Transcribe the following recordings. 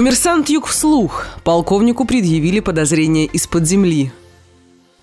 Коммерсант Юг вслух. Полковнику предъявили подозрения из-под земли.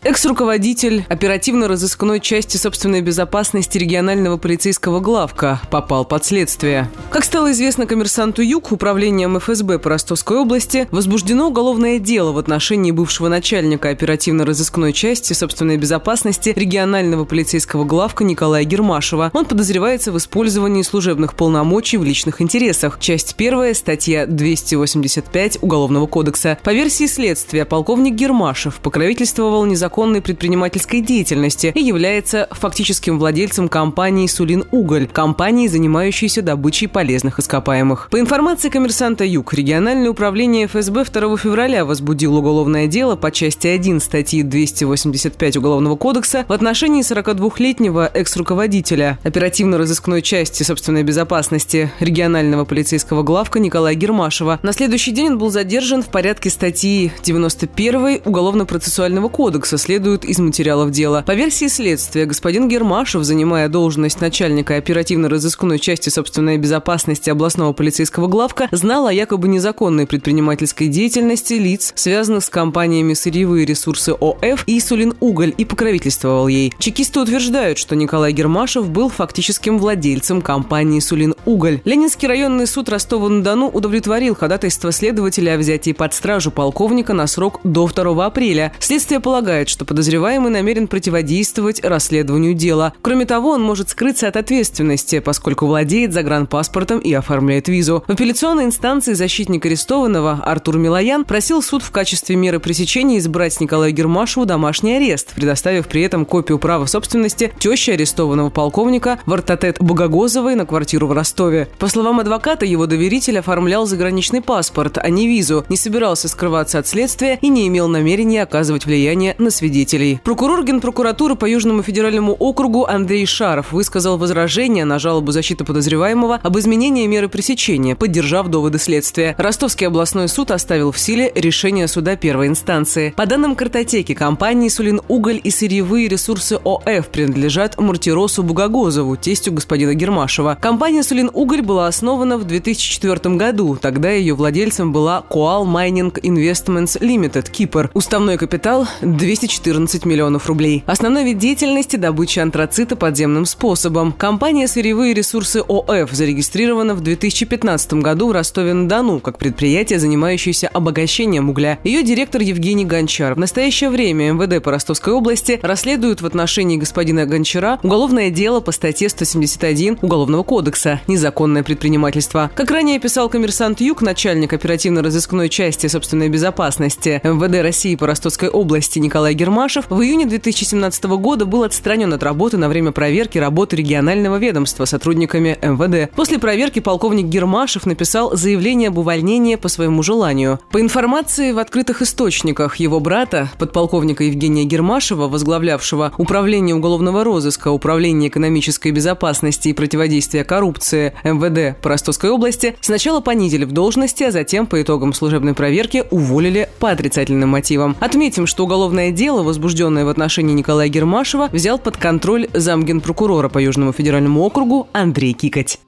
Экс-руководитель оперативно-розыскной части собственной безопасности регионального полицейского главка попал под следствие. Как стало известно коммерсанту Юг, управлением ФСБ по Ростовской области возбуждено уголовное дело в отношении бывшего начальника оперативно-розыскной части собственной безопасности регионального полицейского главка Николая Гермашева. Он подозревается в использовании служебных полномочий в личных интересах. Часть первая, статья 285 Уголовного кодекса. По версии следствия, полковник Гермашев покровительствовал незаконно незаконной предпринимательской деятельности и является фактическим владельцем компании «Сулин Уголь», компании, занимающейся добычей полезных ископаемых. По информации коммерсанта Юг, региональное управление ФСБ 2 февраля возбудило уголовное дело по части 1 статьи 285 Уголовного кодекса в отношении 42-летнего экс-руководителя оперативно-розыскной части собственной безопасности регионального полицейского главка Николая Гермашева. На следующий день он был задержан в порядке статьи 91 Уголовно-процессуального кодекса следует из материалов дела. По версии следствия, господин Гермашев, занимая должность начальника оперативно-розыскной части собственной безопасности областного полицейского главка, знал о якобы незаконной предпринимательской деятельности лиц, связанных с компаниями «Сырьевые ресурсы ОФ» и «Сулин Уголь» и покровительствовал ей. Чекисты утверждают, что Николай Гермашев был фактическим владельцем компании «Сулин Уголь». Ленинский районный суд Ростова-на-Дону удовлетворил ходатайство следователя о взятии под стражу полковника на срок до 2 апреля. Следствие полагает, утверждает, что подозреваемый намерен противодействовать расследованию дела. Кроме того, он может скрыться от ответственности, поскольку владеет загранпаспортом и оформляет визу. В апелляционной инстанции защитник арестованного Артур Милоян просил суд в качестве меры пресечения избрать Николаю Гермашеву домашний арест, предоставив при этом копию права собственности теще арестованного полковника Вартатет Богогозовой на квартиру в Ростове. По словам адвоката, его доверитель оформлял заграничный паспорт, а не визу, не собирался скрываться от следствия и не имел намерения оказывать влияние на свидетелей. Прокурор Генпрокуратуры по Южному федеральному округу Андрей Шаров высказал возражение на жалобу защиты подозреваемого об изменении меры пресечения, поддержав доводы следствия. Ростовский областной суд оставил в силе решение суда первой инстанции. По данным картотеки, компании «Сулин Уголь» и сырьевые ресурсы ОФ принадлежат Муртиросу Бугогозову, тестю господина Гермашева. Компания «Сулин Уголь» была основана в 2004 году. Тогда ее владельцем была Coal Mining Investments Limited, Кипр. Уставной капитал – 200 214 миллионов рублей. Основной вид деятельности – добыча антрацита подземным способом. Компания «Сырьевые ресурсы ОФ» зарегистрирована в 2015 году в Ростове-на-Дону как предприятие, занимающееся обогащением угля. Ее директор Евгений Гончар. В настоящее время МВД по Ростовской области расследует в отношении господина Гончара уголовное дело по статье 171 Уголовного кодекса «Незаконное предпринимательство». Как ранее писал коммерсант Юг, начальник оперативно-розыскной части собственной безопасности МВД России по Ростовской области Николай Гермашев в июне 2017 года был отстранен от работы на время проверки работы регионального ведомства сотрудниками МВД. После проверки полковник Гермашев написал заявление об увольнении по своему желанию. По информации в открытых источниках, его брата, подполковника Евгения Гермашева, возглавлявшего Управление уголовного розыска, Управление экономической безопасности и противодействия коррупции МВД по Ростовской области, сначала понизили в должности, а затем по итогам служебной проверки уволили по отрицательным мотивам. Отметим, что уголовное дело дело, возбужденное в отношении Николая Гермашева, взял под контроль замгенпрокурора по Южному федеральному округу Андрей Кикать.